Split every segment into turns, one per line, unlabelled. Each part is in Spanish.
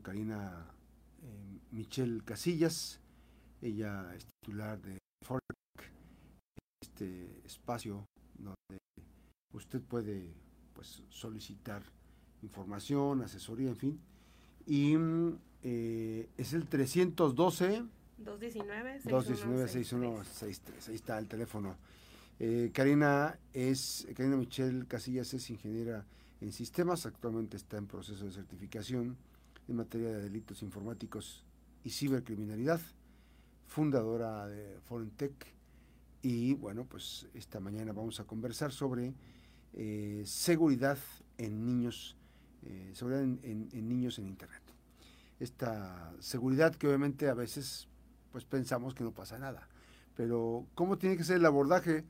Karina eh, Michelle Casillas. Ella es titular de Fortec, este espacio donde usted puede pues, solicitar información, asesoría, en fin. Y eh, es el 312 219-6163. Ahí está el teléfono. Eh, Karina es Karina Michelle Casillas es ingeniera en sistemas, actualmente está en proceso de certificación en materia de delitos informáticos y cibercriminalidad, fundadora de Forentech y bueno, pues esta mañana vamos a conversar sobre eh, seguridad en niños, eh, seguridad en, niños en internet. Esta seguridad que obviamente a veces pues pensamos que no pasa nada, pero ¿cómo tiene que ser el abordaje?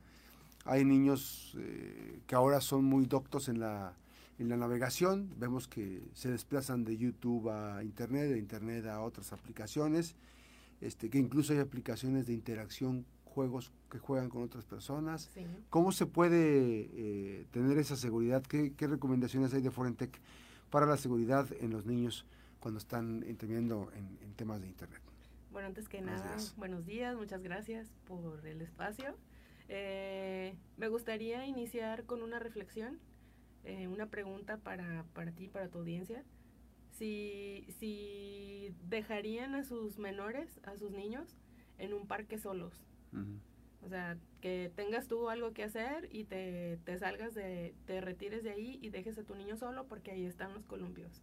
Hay niños eh, que ahora son muy doctos en la, en la navegación, vemos que se desplazan de YouTube a Internet, de Internet a otras aplicaciones, este, que incluso hay aplicaciones de interacción, juegos que juegan con otras personas. ¿Cómo se puede eh, tener esa seguridad? ¿Qué, recomendaciones hay de Forentec para la seguridad en los niños cuando están interviniendo en, temas de Internet?
Bueno, antes que nada, buenos días, muchas gracias por el espacio. Eh, me gustaría iniciar con una reflexión, eh, una pregunta para, para ti, para tu audiencia. Si, si dejarían a sus menores, a sus niños, en un parque solos. O sea, que tengas tú algo que hacer y te, te salgas de, te retires de ahí y dejes a tu niño solo porque ahí están los columpios.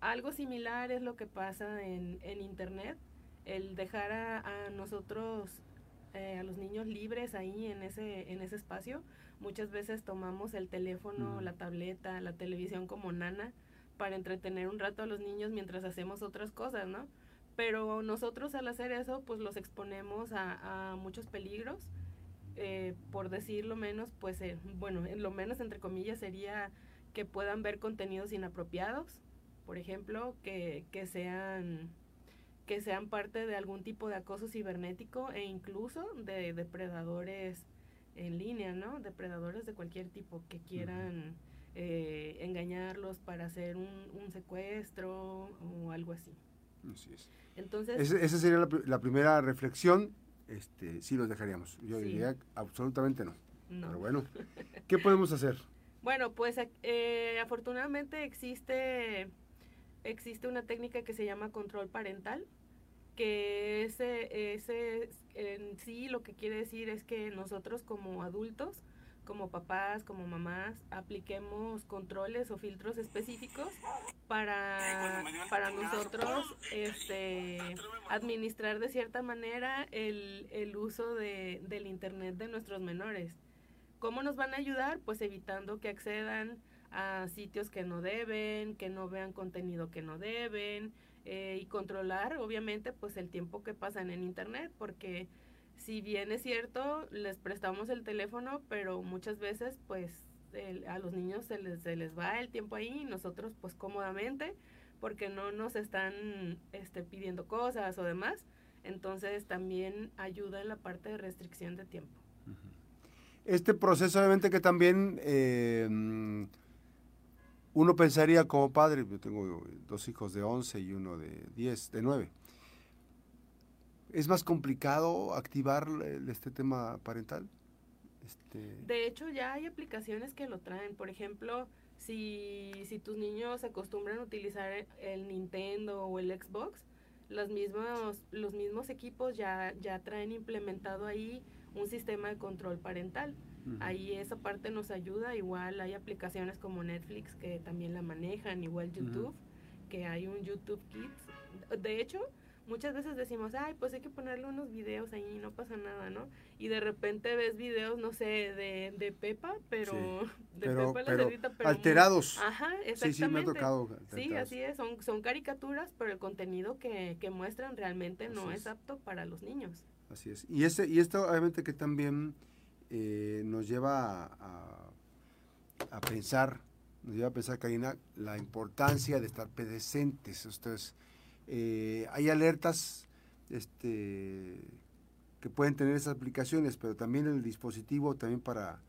Algo similar es lo que pasa en, en internet, el dejar a, a nosotros eh, a los niños libres ahí en ese, en ese espacio. Muchas veces tomamos el teléfono, la tableta, la televisión como nana para entretener un rato a los niños mientras hacemos otras cosas, ¿no? Pero nosotros al hacer eso, pues los exponemos a, a muchos peligros. Eh, por decirlo menos, pues, eh, bueno, lo menos entre comillas sería que puedan ver contenidos inapropiados, por ejemplo, que, que sean que sean parte de algún tipo de acoso cibernético e incluso de depredadores en línea, ¿no? Depredadores de cualquier tipo que quieran eh, engañarlos para hacer un, secuestro o algo así.
Así es. Entonces... esa sería la, primera reflexión. Este, sí los dejaríamos. Yo diría absolutamente no. no. Pero bueno, ¿qué podemos hacer?
Bueno, pues eh, afortunadamente existe existe una técnica que se llama control parental, que ese, ese en sí lo que quiere decir es que nosotros como adultos, como papás, como mamás, apliquemos controles o filtros específicos para, para nosotros este, administrar de cierta manera el, el uso de, del Internet de nuestros menores. ¿Cómo nos van a ayudar? Pues evitando que accedan a sitios que no deben, que no vean contenido que no deben eh, y controlar obviamente pues el tiempo que pasan en internet porque si bien es cierto les prestamos el teléfono pero muchas veces pues a los niños se les, se les va el tiempo ahí y nosotros pues cómodamente porque no nos están este, pidiendo cosas o demás entonces también ayuda en la parte de restricción de tiempo.
Este proceso obviamente que también eh, uno pensaría como padre, yo tengo dos hijos de 11 y uno de 10, de 9. ¿Es más complicado activar este tema parental?
Este... De hecho, ya hay aplicaciones que lo traen. Por ejemplo, si, tus niños acostumbran a utilizar el Nintendo o el Xbox, los mismos, los mismos equipos ya, ya traen implementado ahí un sistema de control parental. Ahí esa parte nos ayuda, igual hay aplicaciones como Netflix que también la manejan, igual YouTube, que hay un YouTube Kids. De hecho, muchas veces decimos, ay, pues hay que ponerle unos videos ahí, no pasa nada, ¿no? Y de repente ves videos, no sé, de, de Pepa, pero...
de pero, Pepa pero, pero alterados.
ajá, exactamente. Sí, sí, me ha tocado. Sí, así es, son, son caricaturas, pero el contenido que, que muestran realmente no es. apto para los niños.
Así es. Y, ese, y esto obviamente que también eh, nos lleva a, a, pensar, nos lleva a pensar, Karina, la importancia de estar presentes. Ustedes, eh, hay alertas este, que pueden tener esas aplicaciones, pero también el dispositivo también para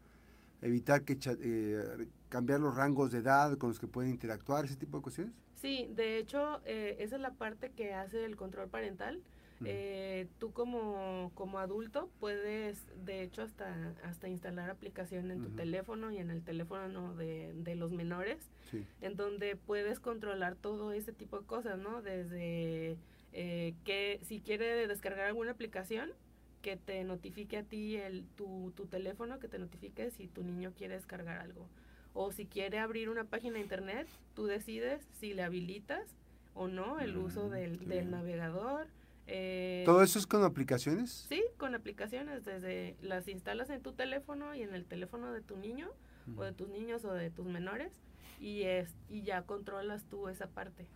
evitar que eh, cambiar los rangos de edad con los que pueden interactuar, ese tipo de cuestiones.
Sí, de hecho, eh, esa es la parte que hace el control parental. Eh, tú como, como adulto puedes, de hecho, hasta, hasta instalar aplicación en tu teléfono y en el teléfono de, de los menores, en donde puedes controlar todo ese tipo de cosas, ¿no? Desde eh, que si quiere descargar alguna aplicación, que te notifique a ti el, tu, tu teléfono, que te notifique si tu niño quiere descargar algo. O si quiere abrir una página de internet, tú decides si le habilitas o no el uso mm, del, del navegador
eh, ¿Todo eso es con aplicaciones?
Sí, con aplicaciones. Desde las instalas en tu teléfono y en el teléfono de tu niño, o de tus niños o de tus menores, y, es, y ya controlas tú esa parte.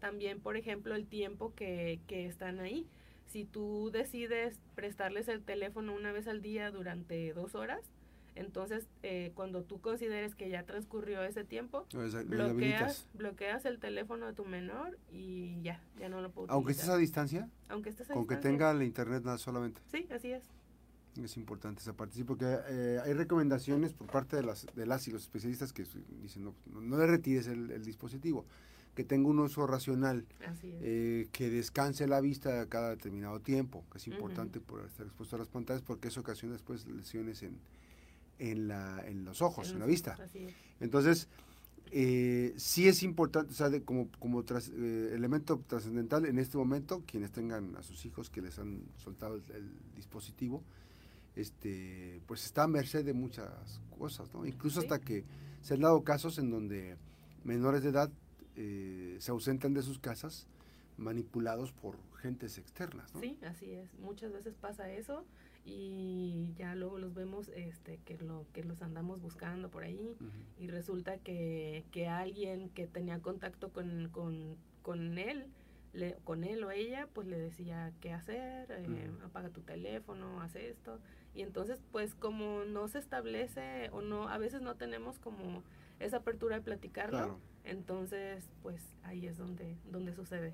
También, por ejemplo, el tiempo que, que están ahí. Si tú decides prestarles el teléfono una vez al día durante dos horas, entonces, eh, cuando tú consideres que ya transcurrió ese tiempo, bloqueas, bloqueas el teléfono de tu menor y ya, ya no lo puedo
¿Aunque estés a distancia?
Aunque estés a
Con que tenga el internet nada solamente.
Sí, así es.
Es importante esa parte, sí, porque eh, hay recomendaciones por parte de las, de las y los especialistas que dicen, no, no le retires el, dispositivo, que tenga un uso racional, eh, que descanse la vista cada determinado tiempo, que es importante por estar expuesto a las pantallas, porque eso ocasiona después lesiones en, en, la, en los ojos, en, la vista. Entonces, eh, sí es importante, o sea, como, como eh, elemento trascendental en este momento, quienes tengan a sus hijos que les han soltado el, dispositivo, este, pues está a merced de muchas cosas, ¿no? Incluso hasta que se han dado casos en donde menores de edad eh, se ausentan de sus casas manipulados por gentes externas, ¿no?
Sí, así es. Muchas veces pasa eso y ya luego los vemos este que lo que los andamos buscando por ahí. Y resulta que, que, alguien que tenía contacto con, con, con él le, con él o ella pues le decía qué hacer eh, apaga tu teléfono haz esto y entonces pues como no se establece o no a veces no tenemos como esa apertura de platicarlo entonces pues ahí es donde donde sucede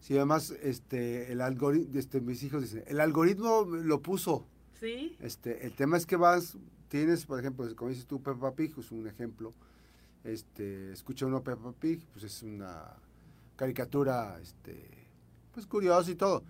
Sí, además, este, el algoritmo, este, mis hijos dicen, el algoritmo lo puso.
Sí.
Este, el tema es que vas, tienes, por ejemplo, como dices tú, Peppa Pig, es un ejemplo. Este, escucha uno Peppa Pig, pues es una caricatura, este, pues curiosa y todo.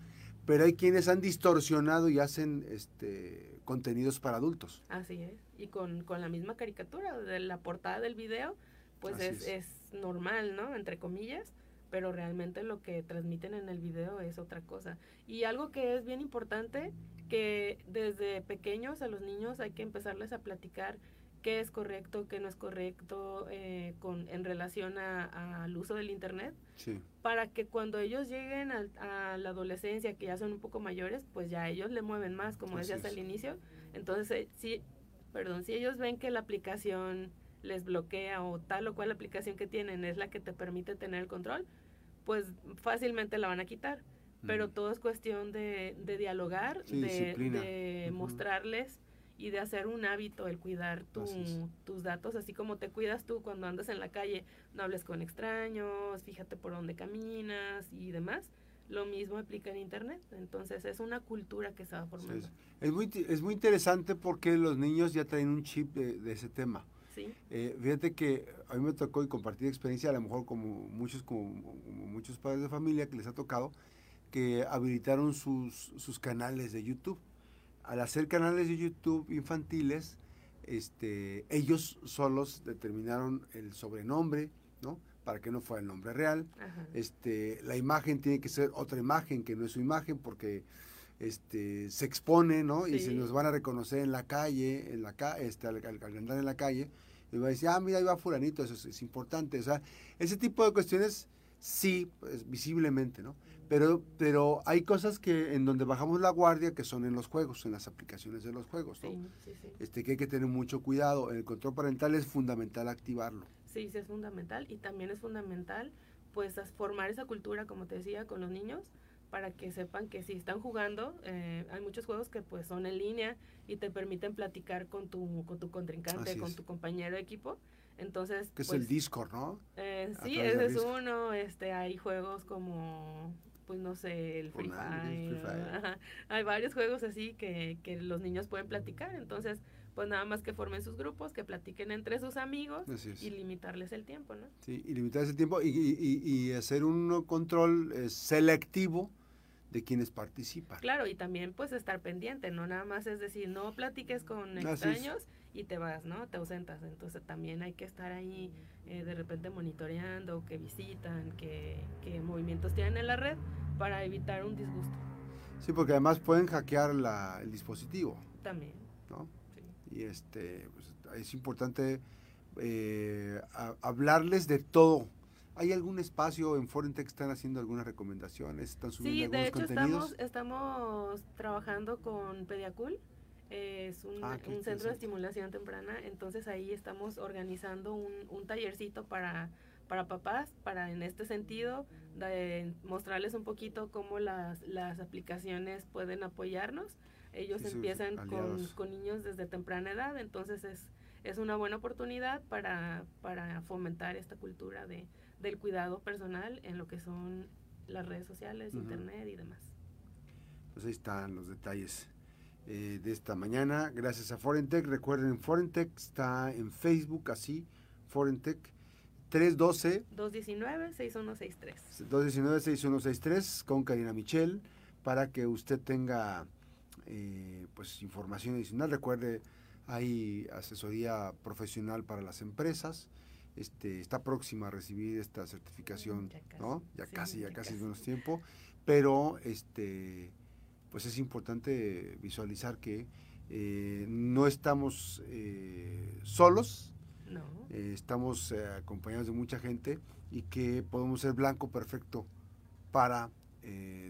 Pero hay quienes han distorsionado y hacen, este, contenidos para adultos.
Así es. Y con, con la misma caricatura, de la portada del video, pues es, es normal, ¿no? Entre comillas pero realmente lo que transmiten en el video es otra cosa. Y algo que es bien importante, que desde pequeños a los niños hay que empezarles a platicar qué es correcto, qué no es correcto eh, con, en relación al uso del Internet, para que cuando ellos lleguen a, la adolescencia, que ya son un poco mayores, pues ya ellos le mueven más, como decías al inicio. Entonces, eh, si, perdón, si ellos ven que la aplicación les bloquea o tal o cual aplicación que tienen es la que te permite tener el control, pues fácilmente la van a quitar. Pero todo es cuestión de, de dialogar, de, mostrarles y de hacer un hábito el cuidar tus datos, así como te cuidas tú cuando andas en la calle, no hables con extraños, fíjate por dónde caminas y demás. Lo mismo aplica en Internet. Entonces es una cultura que se va formando.
es, muy, es muy interesante porque los niños ya traen un chip de ese tema. Eh, fíjate que a mí me tocó y compartir experiencia, a lo mejor como muchos, como, muchos padres de familia que les ha tocado, que habilitaron sus, sus canales de YouTube. Al hacer canales de YouTube infantiles, este, ellos solos determinaron el sobrenombre, ¿no? Para que no fuera el nombre real. Este, la imagen tiene que ser otra imagen que no es su imagen porque este, se expone, ¿no? Y se nos van a reconocer en la calle, en la este, al, andar en la calle, y va a decir, ah, mira, ahí va fulanito, eso es, importante. O sea, ese tipo de cuestiones sí, pues, visiblemente, ¿no? Pero, pero hay cosas que en donde bajamos la guardia que son en los juegos, en las aplicaciones de los juegos, ¿no? Este, que hay que tener mucho cuidado. El control parental es fundamental activarlo.
Sí, sí, es fundamental. Y también es fundamental, pues, formar esa cultura, como te decía, con los niños, para que sepan que si están jugando, eh, hay muchos juegos que pues son en línea y te permiten platicar con tu, con tu contrincante, con tu compañero de equipo. Entonces,
que es el pues, Discord, ¿no?
Eh, sí, ese es uno. Este, hay juegos como, pues no sé, el Free Fire. hay varios juegos así que, que los niños pueden platicar. Entonces, pues nada más que formen sus grupos, que platiquen entre sus amigos y limitarles el tiempo, ¿no?
Sí, y limitarles el tiempo y, y, hacer un control eh, selectivo de quienes participan.
Claro, y también pues estar pendiente, no nada más es decir, no platiques con extraños y te vas, ¿no? Te ausentas. Entonces también hay que estar ahí eh, de repente monitoreando, que visitan, que, movimientos tienen en la red para evitar un disgusto.
Sí, porque además pueden hackear la, el dispositivo.
También.
¿no? Y este, pues, es importante eh, hablarles de todo. ¿Hay algún espacio en Forentech están haciendo algunas recomendaciones? ¿Están
subiendo sí, de hecho Estamos, estamos trabajando con Pediacul es un, ah, centro de estimulación temprana, entonces ahí estamos organizando un, un tallercito para, para papás, para en este sentido de mostrarles un poquito cómo las, las aplicaciones pueden apoyarnos. Ellos empiezan con, con, niños desde temprana edad, entonces es, es una buena oportunidad para, para fomentar esta cultura de, del cuidado personal en lo que son las redes sociales, internet y demás.
Pues ahí están los detalles eh, de esta mañana, gracias a Forentech. Recuerden, Forentech está en Facebook, así, Forentech. 312
219-6163.
219-6163 con Karina Michel para que usted tenga eh, pues información adicional. Recuerde, hay asesoría profesional para las empresas. Este, está próxima a recibir esta certificación, ya casi, ¿no? Ya casi, ya, casi, casi menos tiempo. Pero este pues es importante visualizar que eh, no estamos eh, solos, eh, estamos acompañados de mucha gente y que podemos ser blanco perfecto para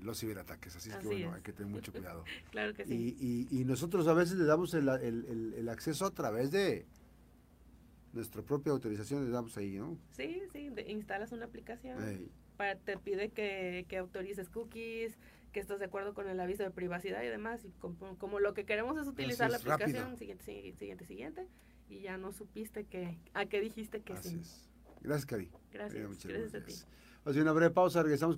los ciberataques. Así, es que bueno, hay que tener mucho cuidado.
claro que sí.
Y, nosotros a veces le damos el, acceso a través de nuestra propia autorización, le damos ahí, ¿no?
Sí, sí, instalas una aplicación. Para, te pide que, que autorices cookies, que estás de acuerdo con el aviso de privacidad y demás. Y como, lo que queremos es utilizar la aplicación siguiente, siguiente, siguiente, y ya no supiste que, a qué dijiste que
Así
sí.
Es. Gracias, Cari.
Gracias. gracias, a ti.
una breve pausa, regresamos.